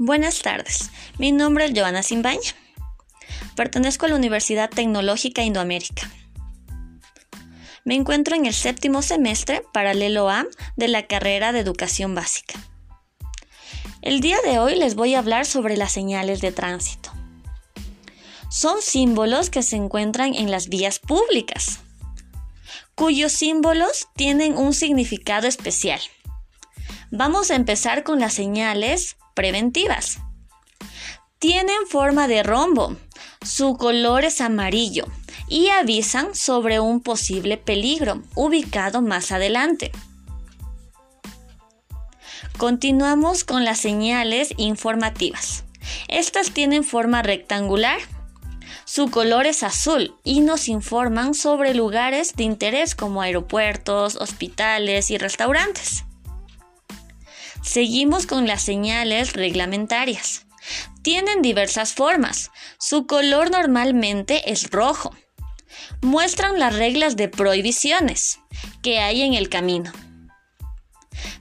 Buenas tardes, mi nombre es Joana Simbaña. Pertenezco a la Universidad Tecnológica Indoamérica. Me encuentro en el séptimo semestre paralelo A de la carrera de Educación Básica. El día de hoy les voy a hablar sobre las señales de tránsito. Son símbolos que se encuentran en las vías públicas, cuyos símbolos tienen un significado especial. Vamos a empezar con las señales preventivas. Tienen forma de rombo, su color es amarillo y avisan sobre un posible peligro ubicado más adelante. Continuamos con las señales informativas. Estas tienen forma rectangular. Su color es azul y nos informan sobre lugares de interés como aeropuertos, hospitales y restaurantes. Seguimos con las señales reglamentarias. Tienen diversas formas. Su color normalmente es rojo. Muestran las reglas de prohibiciones que hay en el camino.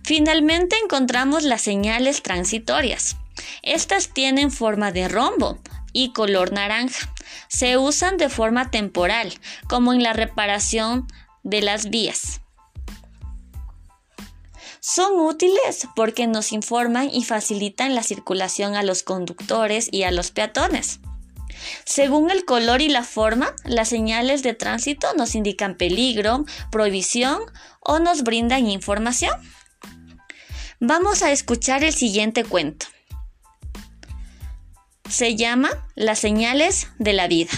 Finalmente encontramos las señales transitorias. Estas tienen forma de rombo y color naranja. Se usan de forma temporal, como en la reparación de las vías. Son útiles porque nos informan y facilitan la circulación a los conductores y a los peatones. Según el color y la forma, las señales de tránsito nos indican peligro, prohibición o nos brindan información. Vamos a escuchar el siguiente cuento. Se llama Las señales de la vida.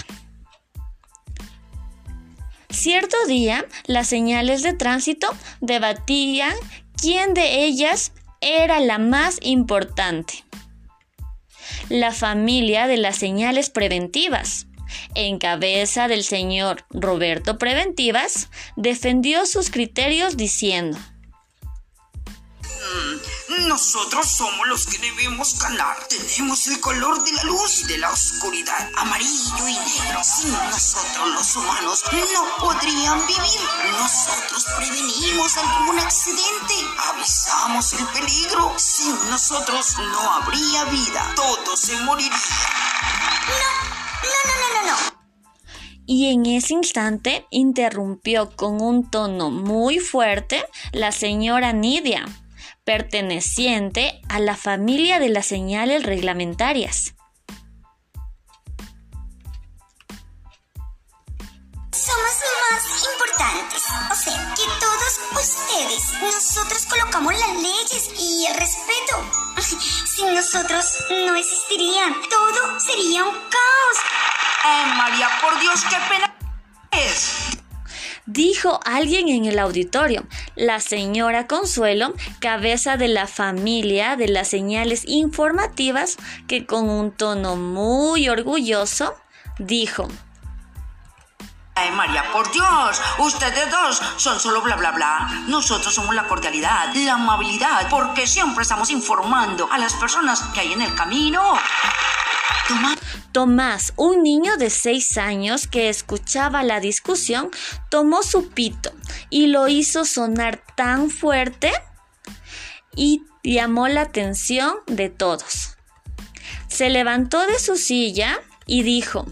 Cierto día, las señales de tránsito debatían quién de ellas era la más importante. La familia de las señales preventivas, en cabeza del señor Roberto Preventivas, defendió sus criterios diciendo, nosotros somos los que debemos ganar. Tenemos el color de la luz y de la oscuridad, amarillo y negro. Sin nosotros los humanos no podrían vivir. Nosotros prevenimos algún accidente, avisamos el peligro. Sin nosotros no habría vida. Todo se moriría. No, no, no, no, no. Y en ese instante interrumpió con un tono muy fuerte la señora Nidia perteneciente a la familia de las señales reglamentarias. Somos más importantes. O sea, que todos ustedes, nosotros colocamos las leyes y el respeto. Sin nosotros no existiría. Todo sería un caos. Ay, María, por Dios, qué pena es dijo alguien en el auditorio. La señora Consuelo, cabeza de la familia de las señales informativas, que con un tono muy orgulloso dijo. Ay, María, por Dios, ustedes dos son solo bla bla bla. Nosotros somos la cordialidad, la amabilidad, porque siempre estamos informando a las personas que hay en el camino. Tomás, un niño de seis años que escuchaba la discusión, tomó su pito y lo hizo sonar tan fuerte y llamó la atención de todos. Se levantó de su silla y dijo,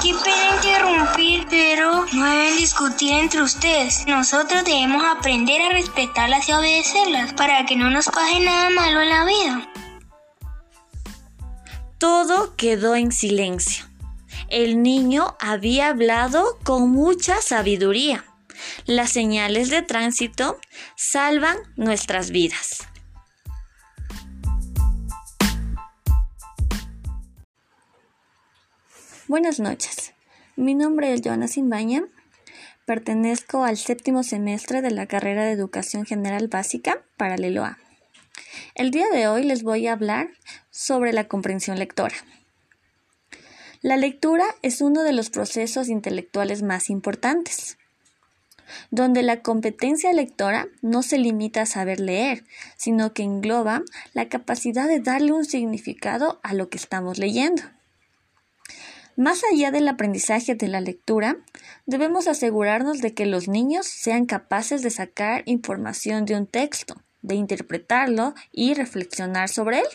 Qué pena interrumpir, pero no deben discutir entre ustedes. Nosotros debemos aprender a respetarlas y obedecerlas para que no nos pase nada malo en la vida. Todo quedó en silencio. El niño había hablado con mucha sabiduría. Las señales de tránsito salvan nuestras vidas. Buenas noches. Mi nombre es Joana Simbaña. Pertenezco al séptimo semestre de la carrera de Educación General Básica, paralelo A. El día de hoy les voy a hablar sobre la comprensión lectora. La lectura es uno de los procesos intelectuales más importantes, donde la competencia lectora no se limita a saber leer, sino que engloba la capacidad de darle un significado a lo que estamos leyendo. Más allá del aprendizaje de la lectura, debemos asegurarnos de que los niños sean capaces de sacar información de un texto, de interpretarlo y reflexionar sobre él.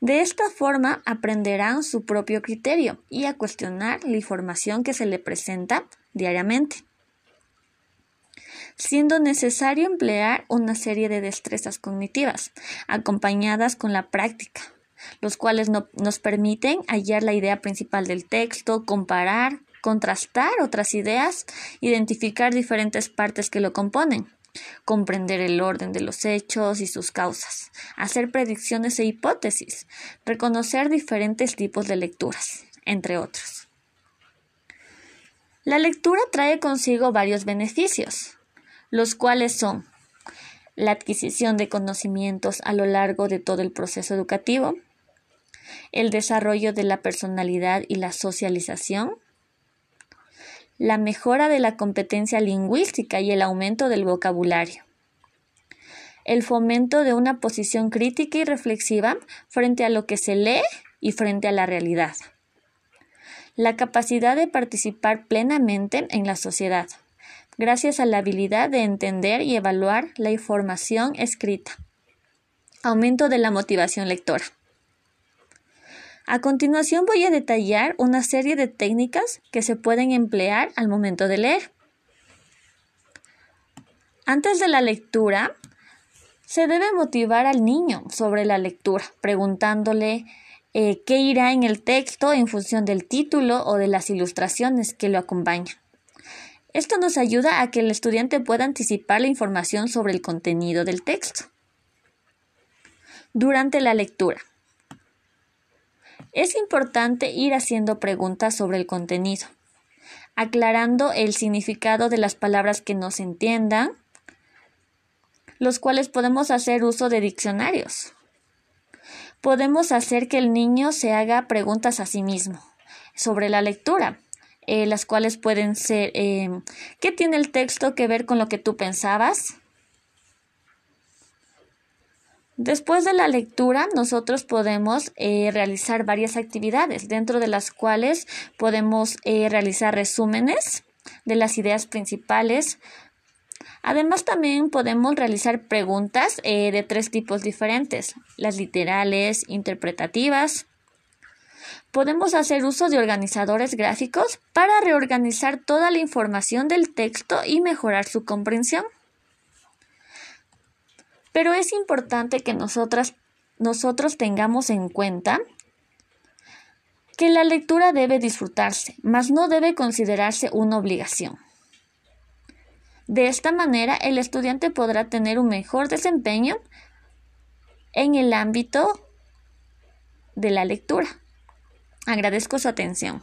De esta forma aprenderán su propio criterio y a cuestionar la información que se le presenta diariamente, siendo necesario emplear una serie de destrezas cognitivas, acompañadas con la práctica, los cuales nos permiten hallar la idea principal del texto, comparar, contrastar otras ideas, identificar diferentes partes que lo componen, comprender el orden de los hechos y sus causas, hacer predicciones e hipótesis, reconocer diferentes tipos de lecturas, entre otros. La lectura trae consigo varios beneficios, los cuales son la adquisición de conocimientos a lo largo de todo el proceso educativo, el desarrollo de la personalidad y la socialización, la mejora de la competencia lingüística y el aumento del vocabulario, el fomento de una posición crítica y reflexiva frente a lo que se lee y frente a la realidad, la capacidad de participar plenamente en la sociedad, gracias a la habilidad de entender y evaluar la información escrita, aumento de la motivación lectora. A continuación voy a detallar una serie de técnicas que se pueden emplear al momento de leer. Antes de la lectura, se debe motivar al niño sobre la lectura, preguntándole eh, qué irá en el texto en función del título o de las ilustraciones que lo acompañan. Esto nos ayuda a que el estudiante pueda anticipar la información sobre el contenido del texto. Durante la lectura, es importante ir haciendo preguntas sobre el contenido, aclarando el significado de las palabras que no se entiendan, los cuales podemos hacer uso de diccionarios. Podemos hacer que el niño se haga preguntas a sí mismo sobre la lectura, eh, las cuales pueden ser eh, ¿qué tiene el texto que ver con lo que tú pensabas? Después de la lectura, nosotros podemos eh, realizar varias actividades, dentro de las cuales podemos eh, realizar resúmenes de las ideas principales. Además, también podemos realizar preguntas eh, de tres tipos diferentes, las literales, interpretativas. Podemos hacer uso de organizadores gráficos para reorganizar toda la información del texto y mejorar su comprensión. Pero es importante que nosotros tengamos en cuenta que la lectura debe disfrutarse, mas no debe considerarse una obligación. De esta manera, el estudiante podrá tener un mejor desempeño en el ámbito de la lectura. Agradezco su atención.